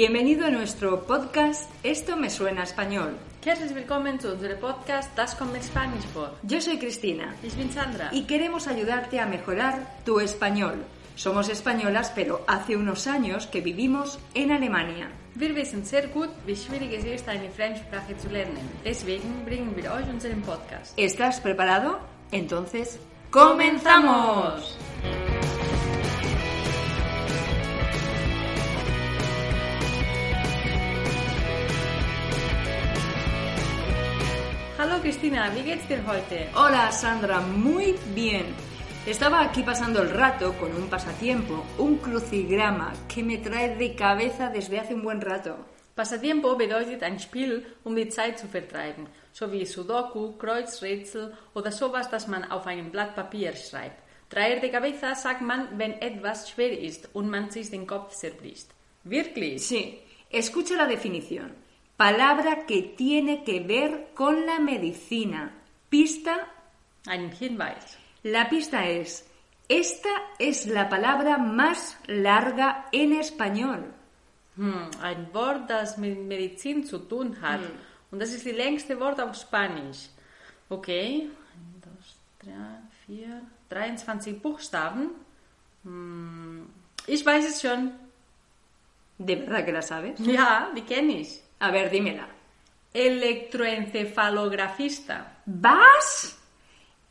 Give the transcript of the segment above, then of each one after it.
Bienvenido a nuestro podcast Esto me suena a español. Herzlich willkommen zu unserem Podcast Das kommt mit Spanisch vor. Yo soy Cristina Ich bin Sandra. y queremos ayudarte a mejorar tu español. Somos españolas, pero hace unos años que vivimos en Alemania. Wir wissen sehr gut, wie schwierig es ist, eine Fremdsprache zu lernen. Deswegen bringen wir euch unseren Podcast. ¿Estás preparado? Entonces, ¡comenzamos! Hallo Christina, wie geht's dir heute? Hola Sandra, muy bien. Estaba aquí pasando el rato con un pasatiempo, un crucigrama que me trae de cabeza desde hace un buen rato. Pasatiempo bedeutet ein Spiel, um die Zeit zu vertreiben, so wie Sudoku, Kreuzrätsel oder sowas, das man auf einem Blatt Papier schreibt. Traer de cabeza sagt man, wenn etwas schwer ist und man sich den Kopf zerbricht. Wirklich? Sí, escucha la definición. Palabra que tiene que ver con la medicina. Pista, Ein Hinweis. la pista es, esta es la palabra más larga en español. Hm, ein Wort, das mit Medizin zu tun hat. Und das ist die längste Wort auf Spanisch. Okay. 1, 2, 3, 4, 23 Buchstaben. Hm, ich weiß es schon. ¿De verdad que la sabes? Die kenne ich. A ver, dímela. Electroencefalografista. ¿Vas?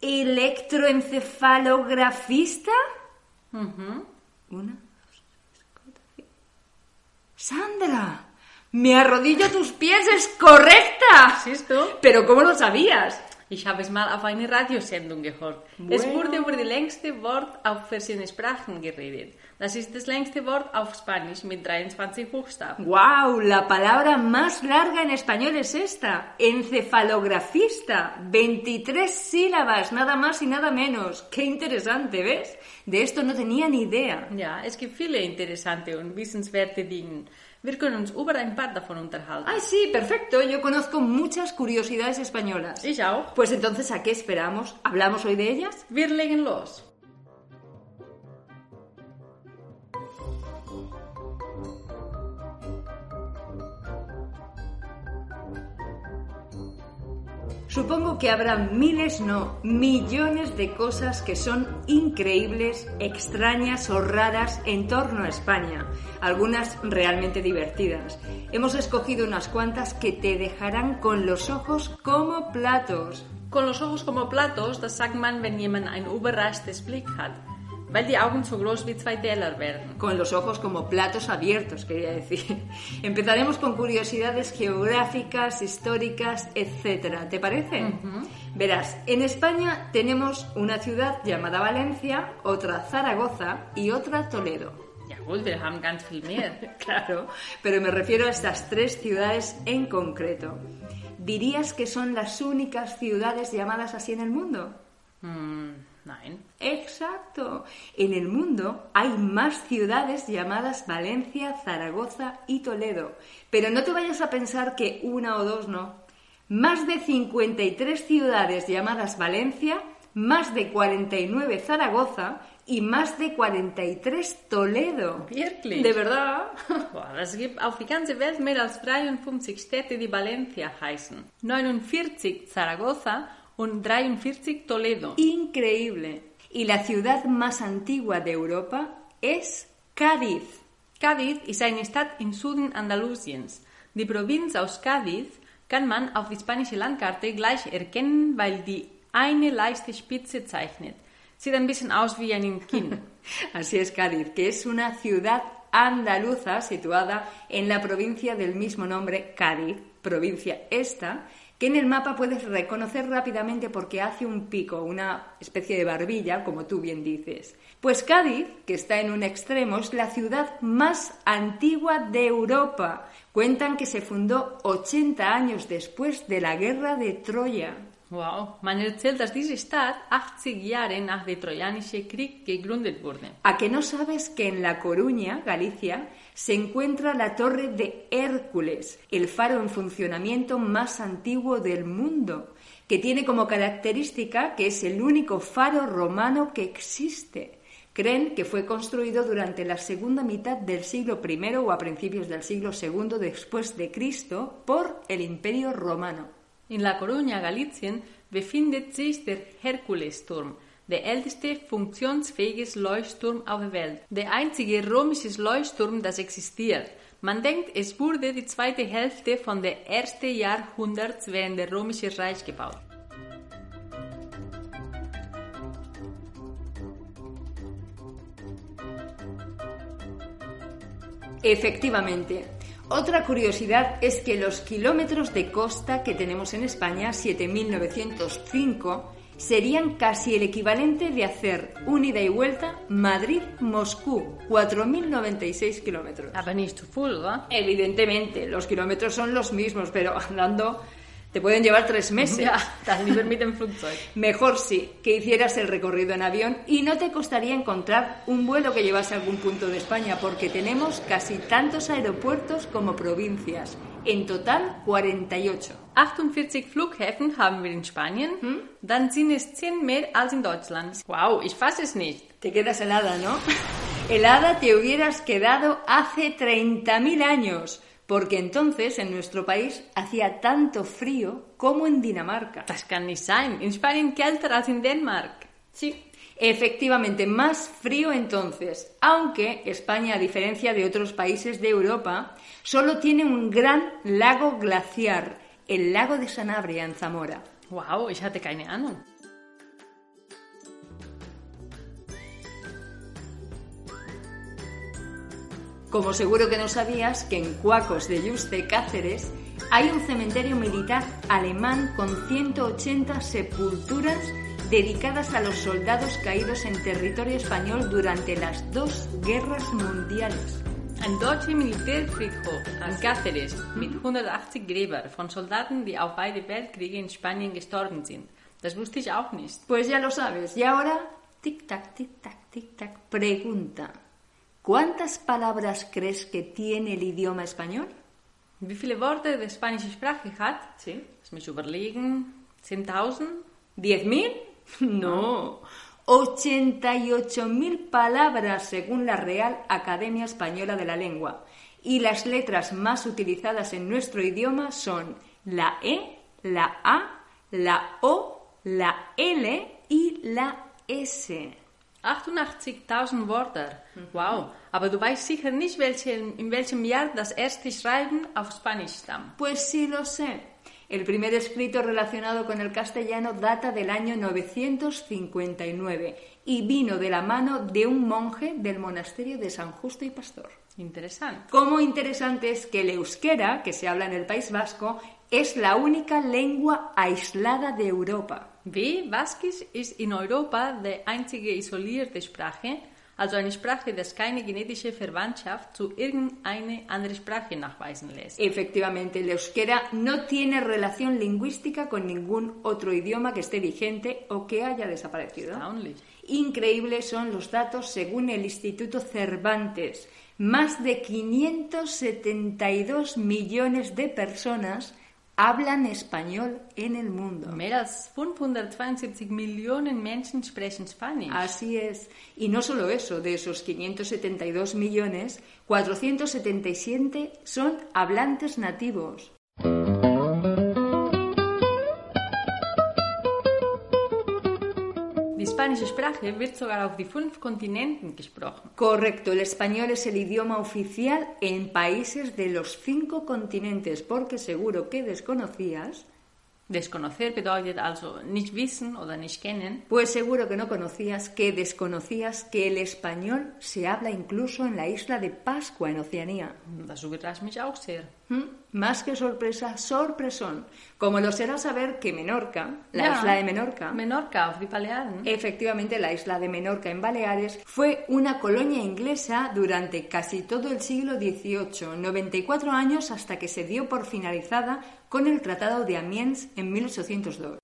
¿Electroencefalografista? Mhm. Una, dos, tres, cuatro, cinco. Sandra, me arrodillo a tus pies, es correcta. Siehst du? Pero ¿cómo lo sabías? Ich habe es mal auf einer Radiosendung gehört. Es Bueno. wurde über die längste Wort auf verschiedene Sprachen geredet. Das ist das längste Wort auf Spanisch mit 23 Buchstaben. ¡Wow! La palabra más larga en español es esta. Encefalografista. 23 sílabas, nada más y nada menos. ¡Qué interesante, ¿ves? De esto no tenía ni idea. Ja, es gibt viele interessante und wissenswerte Dinge. Wir können uns über ein paar davon unterhalten. ¡Ay, sí! Perfecto. Yo conozco muchas curiosidades españolas. Ich auch. Pues entonces, ¿a qué esperamos? ¿Hablamos hoy de ellas? Wir legen los. Supongo que habrá miles, no, millones de cosas que son increíbles, extrañas o raras en torno a España, algunas realmente divertidas. Hemos escogido unas cuantas que te dejarán con los ojos como platos. Con los ojos como platos, das sagt man, wenn jemand ein überraschtes Blick hat, weil die Augen so groß wie zwei Teller werden. Con los ojos como platos abiertos, quería decir. Empezaremos con curiosidades geográficas, históricas, etc. ¿Te parece? Verás, en España tenemos una ciudad llamada Valencia, otra Zaragoza y otra Toledo. Jawohl, wir haben ganz viel mehr. Claro, pero me refiero a estas tres ciudades en concreto. ¿Dirías que son las únicas ciudades llamadas así en el mundo? Hm, nein. Exacto. En el mundo hay más ciudades llamadas Valencia, Zaragoza y Toledo. Pero no te vayas a pensar que una o dos no. Más de 53 ciudades llamadas Valencia, más de 49 Zaragoza y más de 43 Toledo. Wirklich? ¿De verdad? Boah, es gibt auf die ganze Welt mehr als 53 Städte, die Valencia heißen. 49 Zaragoza und 43 Toledo. Increíble. Y la ciudad más antigua de Europa es Cádiz. Cádiz ist eine Stadt im Süden Andalusiens. Die Provinz aus Cádiz kann man auf die spanische Landkarte gleich erkennen, weil die eine leichte Spitze zeichnet. Sieht ein bisschen aus wie ein Kinn. Así es Cádiz, que es una ciudad andaluza situada en la provincia del mismo nombre, Cádiz, provincia esta, que en el mapa puedes reconocer rápidamente porque hace un pico, una especie de barbilla, como tú bien dices. Pues Cádiz, que está en un extremo, es la ciudad más antigua de Europa. Cuentan que se fundó 80 años después de la guerra de Troya. Wow, man erzählt, dass diese Stadt 80 Jahre nach dem Trojanischen Krieg gegründet wurde. ¿A que no sabes que en La Coruña, Galicia, se encuentra la Torre de Hércules, el faro en funcionamiento más antiguo del mundo, que tiene como característica que es el único faro romano que existe? Creen que fue construido durante la segunda mitad del siglo I o a principios del siglo II después de Cristo por el Imperio Romano. In La Coruña, Galicien, befindet sich der Herkulesturm, der älteste funktionsfähige Leuchtturm auf der Welt, der einzige römische Leuchtturm, das existiert. Man denkt, es wurde die zweite Hälfte von der ersten Jahrhunderts während der Römischen Reich gebaut. Efectivamente. Otra curiosidad es que los kilómetros de costa que tenemos en España, 7.905, serían casi el equivalente de hacer un ida y vuelta Madrid-Moscú, 4.096 kilómetros. Zu full, ¿verdad? Evidentemente, los kilómetros son los mismos, pero andando te pueden llevar tres meses. Nicht mit dem Flugzeug. Mejor sí, que hicieras el recorrido en avión y no te costaría encontrar un vuelo que llevase a algún punto de España, porque tenemos casi tantos aeropuertos como provincias. En total, 48. 48 Flughäfen haben wir in Spanien, dann sind es 10 mehr als in Deutschland. Wow, ich fasse es nicht. Te quedas helada, ¿no? helada te hubieras quedado hace 30.000 años, porque entonces en nuestro país hacía tanto frío como en Dinamarca. Das kann nicht sein. In Spanien kälter als in Dänemark. Sí, efectivamente, más frío entonces, aunque España, a diferencia de otros países de Europa, solo tiene un gran lago glaciar, el lago de Sanabria en Zamora. Wow, ich hatte keine Ahnung. Como seguro que no sabías que en Cuacos de Yuste, Cáceres, hay un cementerio militar alemán con 180 sepulturas dedicadas a los soldados caídos en territorio español durante las dos guerras mundiales. Ein deutscher Militärfriedhof an Cáceres mit 180 Gräber von Soldaten, die auf beide Weltkriege in Spanien gestorben sind. Das wusste ich auch nicht. Pues ya lo sabes. Y ahora, tic-tac, tic-tac, tic-tac, pregunta. ¿Cuántas palabras crees que tiene el idioma español? Wie viele Worte die spanische Sprache hat? Sí. Lass mich überlegen. 10.000? ¿10.000? No. 88.000 palabras según la Real Academia Española de la Lengua. Y las letras más utilizadas en nuestro idioma son la E, la A, la O, la L y la S. 88.000 Wörter. Wow. Aber du weißt sicher nicht, welche, in welchem Jahr das erste Schreiben auf Spanisch stammt. Pues sí lo sé. El primer escrito relacionado con el castellano data del año 959 y vino de la mano de un monje del monasterio de San Justo y Pastor. Interessant. Como interesante es que el euskera, que se habla en el País Vasco, es la única lengua aislada de Europa. W. Baskisch ist in Europa die einzige isolierte Sprache, also eine Sprache, die keine genetische Verwandtschaft zu irgendeiner anderen Sprache nachweisen lässt. Efectivamente, el euskera no tiene relación lingüística con ningún otro idioma que esté vigente o que haya desaparecido. Erstaunlich. Increíbles son los datos según el Instituto Cervantes. Más de 572 millones de personas hablan español en el mundo. Mehr als 572 Millionen Menschen sprechen Spanisch. Así es. Y no solo eso, de esos 572 millones, 477 son hablantes nativos. Spanische Sprache wird sogar auf die fünf Kontinenten gesprochen. Correcto, el español es el idioma oficial en países de los cinco continentes, porque seguro que desconocías Desconocer bedeutet also nicht wissen oder nicht kennen. Pues seguro que no conocías, que desconocías que el español se habla incluso en la isla de Pascua en Oceanía. Das überrascht mich auch sehr. ¿Mm? Más que sorpresa, sorpresón. Como lo será saber que Menorca, la isla de Menorca, Menorca auf die Balearen. Efectivamente, la isla de Menorca en Baleares fue una colonia inglesa durante casi todo el siglo XVIII, 94 años hasta que se dio por finalizada con el Tratado de Amiens en 1802.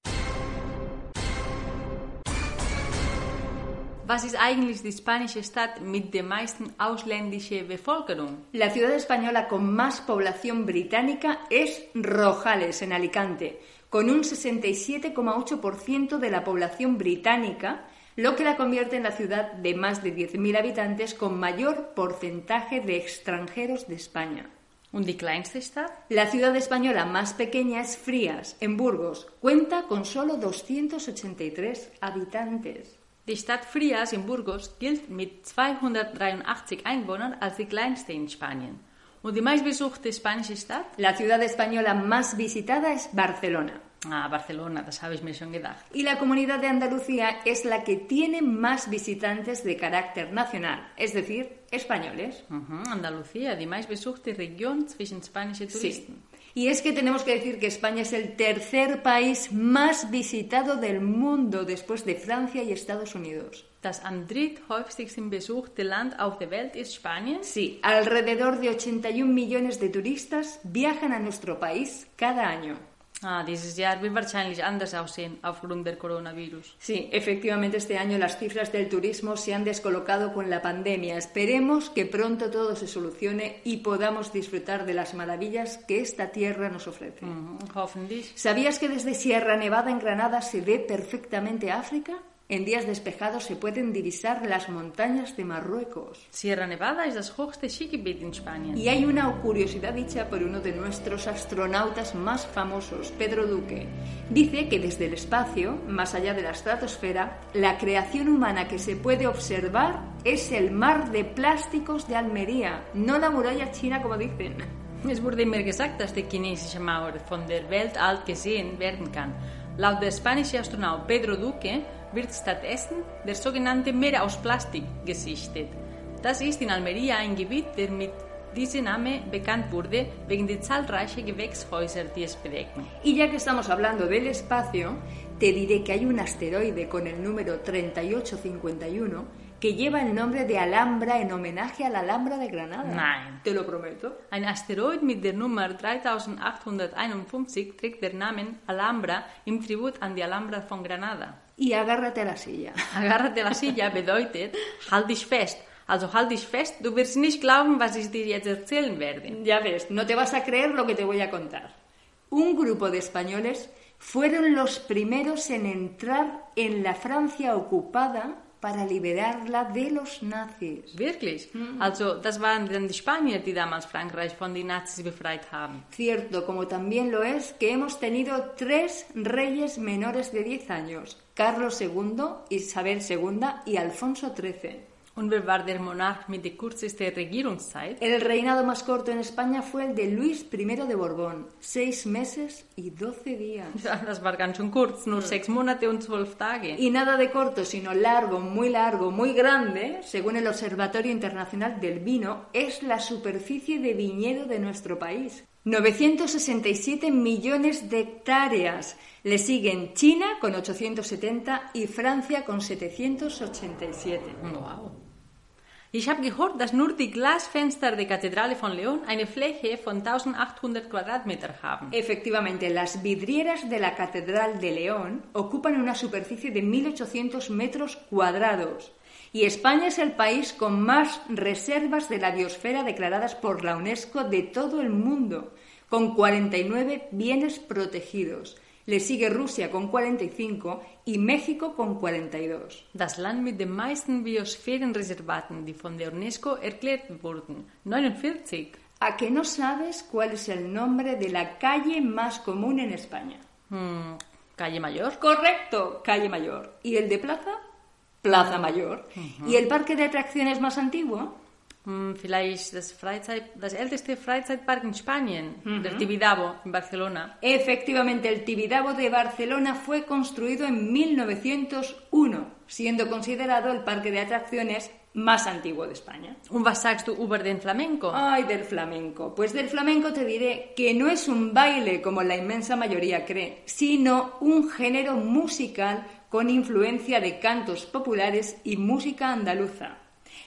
Was ist eigentlich die spanische Stadt mit der meisten ausländischen Bevölkerung? La ciudad española con más población británica es Rojales, en Alicante, con un 67,8% de la población británica, lo que la convierte en la ciudad de más de 10.000 habitantes con mayor porcentaje de extranjeros de España. Und die kleinste Stadt? La ciudad española más pequeña es Frías, en Burgos. Cuenta con solo 283 habitantes. Die Stadt Frias in Burgos gilt mit 283 Einwohnern als die kleinste in Spanien. Und die meistbesuchte spanische Stadt? La ciudad española más visitada es Barcelona. Ah, Barcelona, das habe ich mir schon gedacht. Y la comunidad de Andalucía es la que tiene más visitantes de carácter nacional, es decir, españoles. Mhm, Andalucía, die meistbesuchte Region zwischen spanischen Touristen. Y es que tenemos que decir que España es el tercer país más visitado del mundo después de Francia y Estados Unidos. Das am dritthäufigsten besuchte Land auf der Welt ist Spanien. Sí, alrededor de 81 millones de turistas viajan a nuestro país cada año. Ah, dieses Jahr wird wahrscheinlich anders aussehen aufgrund del Coronavirus. Sí, efectivamente este año las cifras del turismo se han descolocado con la pandemia. Esperemos que pronto todo se solucione y podamos disfrutar de las maravillas que esta tierra nos ofrece. Hoffentlich. ¿Sabías que desde Sierra Nevada en Granada se ve perfectamente África? En días despejados se pueden divisar las montañas de Marruecos. Sierra Nevada ist das hochste Skigebiet in Spanien. Y hay una curiosidad dicha por uno de nuestros astronautas más famosos, Pedro Duque. Dice que desde el espacio, más allá de la estratosfera, la creación humana que se puede observar es el mar de plásticos de Almería, no la muralla china como dicen. Es wurde immer gesagt, dass die chinesische Mauer von der Welt alt gesehen werden kann. Laut der spanische Astronaut Pedro Duque wird stattdessen der sogenannte Meer aus Plastik gesichtet. Das ist in Almería ein Gebiet, der mit diesem Name bekannt wurde, wegen der zahlreichen Gewächshäuser, die es bedecken. Y ya que estamos hablando del espacio, te diré que hay un asteroide con el número 3851 que lleva el nombre de Alhambra en homenaje a la Alhambra de Granada. Nein. Te lo prometo. Ein Asteroid mit der Nummer 3851 trägt den Namen Alhambra im Tribut an die Alhambra von Granada. Y agárrate a la silla. Agárrate a la silla bedeutet, halt dich fest. Also halt dich fest, du wirst nicht glauben, was ich dir jetzt erzählen werde. Ya ves, no te vas a creer lo que te voy a contar. Un grupo de españoles fueron los primeros en entrar en la Francia ocupada para liberarla de los nazis. Wirklich? Also, das waren dann die Spanier, die damals Frankreich von den Nazis befreit haben. Cierto, como también lo es que hemos tenido tres reyes menores de 10 años, Carlos II, Isabel II y Alfonso XIII. Und wer war der Monarch mit der kürzesten Regierungszeit? El reinado más corto en España fue el de Luis I de Borbón, seis meses y 12 días. Ja, das war ganz schön kurz, nur sechs Monate und zwölf Tage. Y nada de corto, sino largo, muy largo, muy grande, según el Observatorio Internacional del Vino, es la superficie de viñedo de nuestro país. 967 millones de hectáreas. Le siguen China con 870 y Francia con 787. Wow. Ich habe gehört, dass nur die Glasfenster der Kathedrale von León eine Fläche von 1800 Quadratmeter haben. Efectivamente, las vidrieras de la Catedral de León ocupan una superficie de 1.800 metros cuadrados. Y España es el país con más reservas de la biosfera declaradas por la UNESCO de todo el mundo, con 49 bienes protegidos. Le sigue Rusia con 45 y México con 42. Das Land mit den meisten Biosphärenreservaten, die von der UNESCO erklärt wurden. 49. ¿A que no sabes cuál es el nombre de la calle más común en España? Hm, Calle Mayor. Correcto, calle Mayor. ¿Y el de plaza? Plaza Mayor. ¿Y el parque de atracciones más antiguo? Hm, vielleicht das, Freizeit, das älteste Freizeitpark in Spanien, del Tibidabo, en Barcelona. Efectivamente, el Tibidabo de Barcelona fue construido en 1901, siendo considerado el parque de atracciones más antiguo de España. Sagst du über den Flamenco? Ay, del flamenco. Pues del flamenco te diré que no es un baile como la inmensa mayoría cree, sino un género musical con influencia de cantos populares y música andaluza.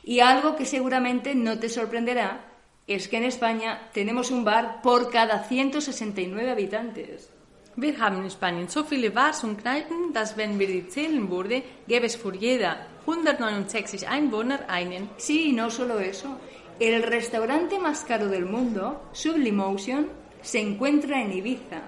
Y algo que seguramente no te sorprenderá es que en España tenemos un bar por cada 169 habitantes. Wir haben in Spanien so viele Bars und Kneipen, dass wenn wir die zählen würde, gäbe es für jeder 169 Einwohner einen. Sí, y no solo eso. El restaurante más caro del mundo, Sublimotion, se encuentra en Ibiza.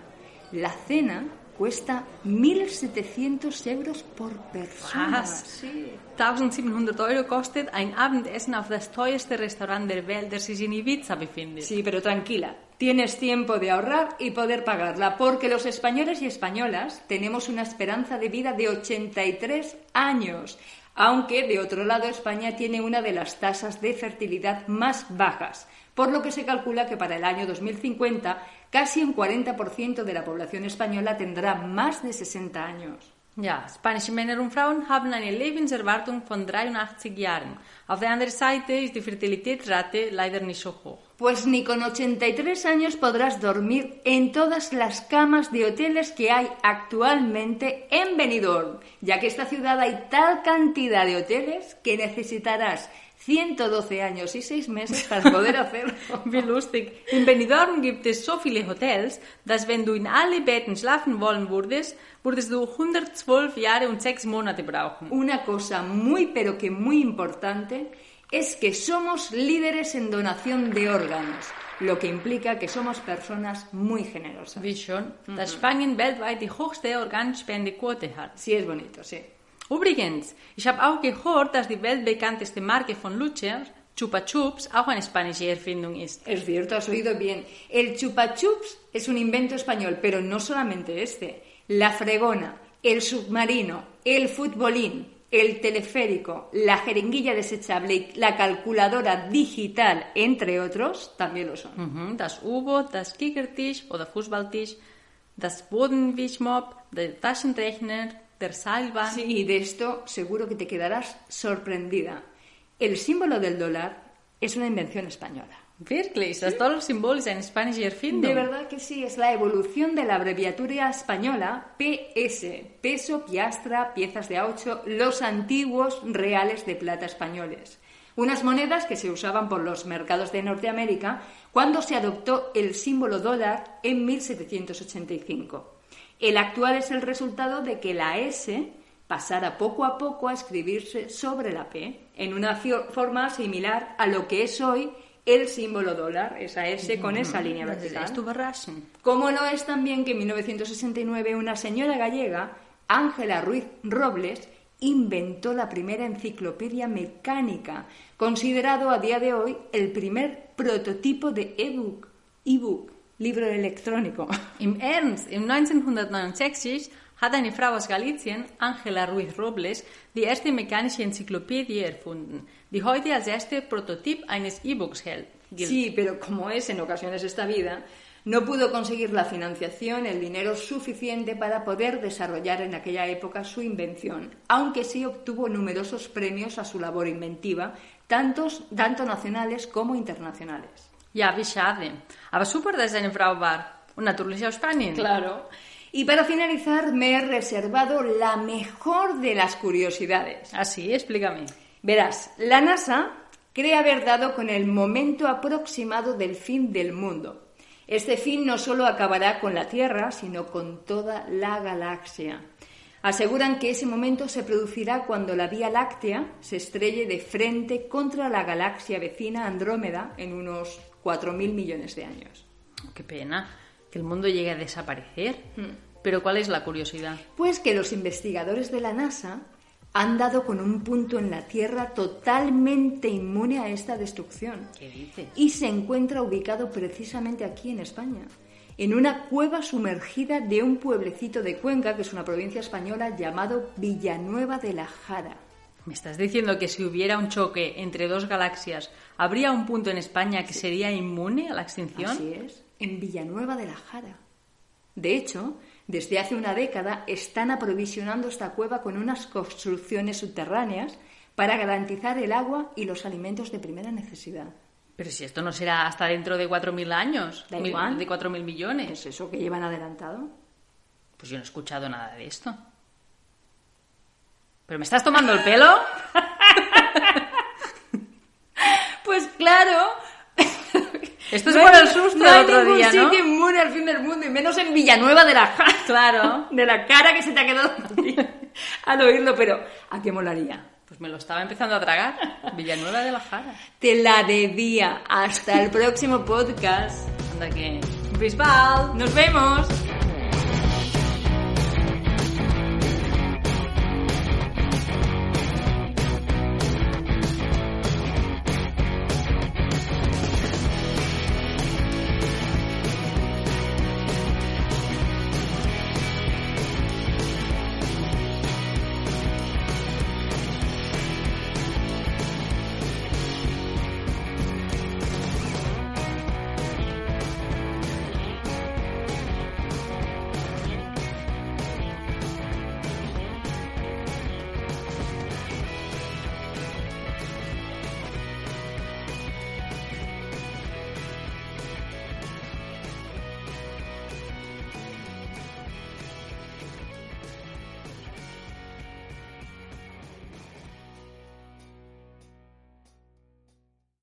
La cena cuesta 1.700 euros por persona. Was? Sí. 1700 Euro kostet ein Abendessen auf das teuerste Restaurant der Welt, das sich in Ibiza befindet. Sí, pero tranquila. Tienes tiempo de ahorrar y poder pagarla, porque los españoles y españolas tenemos una esperanza de vida de 83 años, aunque de otro lado España tiene una de las tasas de fertilidad más bajas, por lo que se calcula que para el año 2050 casi un 40% de la población española tendrá más de 60 años. Ja, spanische Männer und Frauen haben eine Lebenserwartung von 83 Jahren. Auf der anderen Seite ist die Fertilitätsrate leider nicht so hoch. Pues ni con 83 años podrás dormir en todas las camas de hoteles que hay actualmente en Benidorm, ya que esta ciudad hay tal cantidad de hoteles que necesitarás 112 años y 6 meses para poder hacerlo. Wie lustig. In Benidorm gibt es so viele Hotels, dass wenn du in alle Betten schlafen wollen würdest, würdest du 112 Jahre und 6 Monate brauchen. Una cosa muy pero que muy importante es que somos líderes en donación de órganos, lo que implica que somos personas muy generosas. Wie schon, dass Spanien weltweit die höchste Organspendequote hat. Sí es bonito, sí. Übrigens, ich habe auch gehört, dass die weltbekannteste Marke von Lucher, Chupa Chups, auch eine spanische Erfindung ist. Es cierto, has oído bien. El chupa chups es un invento español, pero no solamente este. La fregona, el submarino, el futbolín, el teleférico, la jeringuilla desechable y la calculadora digital, entre otros, también lo son. Mhm, das U-Boot, das Kickertisch oder Fußballtisch, das Bodenwischmopp, der Taschenrechner, der Seilbahn. Sí, y de esto seguro que te quedarás sorprendida. El símbolo del dólar es una invención española. Wirklich, das Dollarsymbol ist eine spanische Erfindung. De verdad que sí, es la evolución de la abreviatura española PS, peso, piastra, piezas de a ocho, los antiguos reales de plata españoles. Unas monedas que se usaban por los mercados de Norteamérica cuando se adoptó el símbolo dólar en 1785. El actual es el resultado de que la S pasara poco a poco a escribirse sobre la P, en una forma similar a lo que es hoy el símbolo dólar, esa S con esa línea Das ist vertical. Como lo es también que en 1969 una señora gallega, Ángela Ruiz Robles, inventó la primera enciclopedia mecánica, considerado a día de hoy el primer prototipo de e-book, e-book, libro electrónico. Im Ernst, im 1969 hat eine Frau aus Galizien, Angela Ruiz Robles, die erste mechanische Enzyklopädie erfunden, die heute als erster Prototyp eines E-Books hält. Sí, pero como es en ocasiones esta vida, no pudo conseguir la financiación, el dinero suficiente para poder desarrollar en aquella época su invención, aunque sí obtuvo numerosos premios a su labor inventiva, tantos, tanto nacionales como internacionales. Ja, wie schade. Aber super, dass eine Frau war. Und natürlich aus Spanien. Claro. Y para finalizar, me he reservado la mejor de las curiosidades. Así, explícame. Verás, la NASA cree haber dado con el momento aproximado del fin del mundo. Este fin no solo acabará con la Tierra, sino con toda la galaxia. Aseguran que ese momento se producirá cuando la Vía Láctea se estrelle de frente contra la galaxia vecina Andrómeda en unos 4.000 millones de años. Qué pena que el mundo llegue a desaparecer. Pero ¿cuál es la curiosidad? Pues que los investigadores de la NASA han dado con un punto en la Tierra totalmente inmune a esta destrucción. ¿Qué dices? Y se encuentra ubicado precisamente aquí en España, en una cueva sumergida de un pueblecito de Cuenca, que es una provincia española, llamado Villanueva de la Jara. ¿Me estás diciendo que si hubiera un choque entre dos galaxias, habría un punto en España que sería inmune a la extinción? Así es, en Villanueva de la Jara. De hecho, desde hace una década están aprovisionando esta cueva con unas construcciones subterráneas para garantizar el agua y los alimentos de primera necesidad. Pero si esto no será hasta dentro de 4.000 años, Da mil- igual. de 4.000 millones. ¿Es eso que llevan adelantado? Pues yo no he escuchado nada de esto. ¿Pero me estás tomando el pelo? Pues claro. Esto es No por hay- el susto no hay otro ningún día, ¿no? sitio inmune al fin del mundo, y menos en Villanueva de la Jara. Claro. De la cara que se te ha quedado al oírlo, pero ¿a qué molaría? Pues me lo estaba empezando a tragar. Villanueva de la Jara. Te la debía. Hasta el próximo podcast. Anda que... Bisbal. Nos vemos.